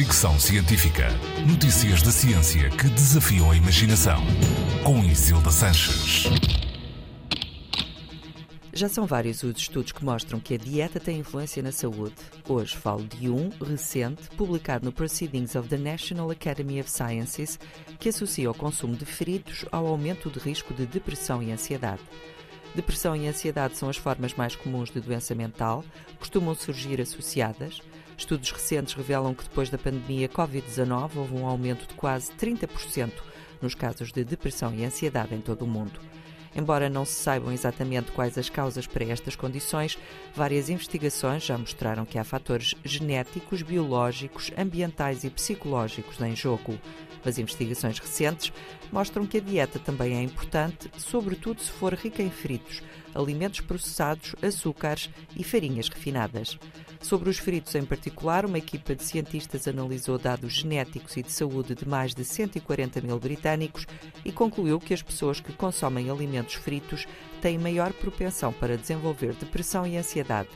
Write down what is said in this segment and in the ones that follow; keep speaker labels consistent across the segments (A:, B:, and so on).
A: Fricção Científica. Notícias da ciência que desafiam a imaginação. Com Isilda Sanches.
B: Já são vários os estudos que mostram que a dieta tem influência na saúde. Hoje falo de um recente, publicado no Proceedings of the National Academy of Sciences, que associa o consumo de fritos ao aumento de risco de depressão e ansiedade. Depressão e ansiedade são as formas mais comuns de doença mental, costumam surgir associadas. Estudos recentes revelam que depois da pandemia Covid-19 houve um aumento de quase 30% nos casos de depressão e ansiedade em todo o mundo. Embora não se saibam exatamente quais as causas para estas condições, várias investigações já mostraram que há fatores genéticos, biológicos, ambientais e psicológicos em jogo. As investigações recentes mostram que a dieta também é importante, sobretudo se for rica em fritos, alimentos processados, açúcares e farinhas refinadas. Sobre os fritos em particular, uma equipa de cientistas analisou dados genéticos e de saúde de mais de 140 mil britânicos e concluiu que as pessoas que consomem alimentos fritos têm maior propensão para desenvolver depressão e ansiedade.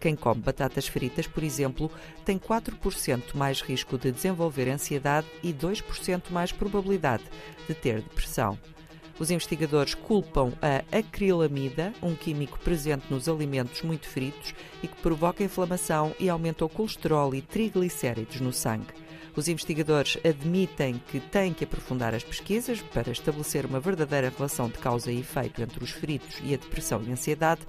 B: Quem come batatas fritas, por exemplo, tem 4% mais risco de desenvolver ansiedade e 2% mais probabilidade de ter depressão. Os investigadores culpam a acrilamida, um químico presente nos alimentos muito fritos e que provoca inflamação e aumenta o colesterol e triglicéridos no sangue. Os investigadores admitem que têm que aprofundar as pesquisas para estabelecer uma verdadeira relação de causa e efeito entre os fritos e a depressão e ansiedade,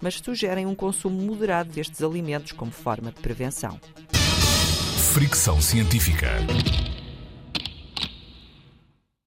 B: mas sugerem um consumo moderado destes alimentos como forma de prevenção.
A: Fricção científica.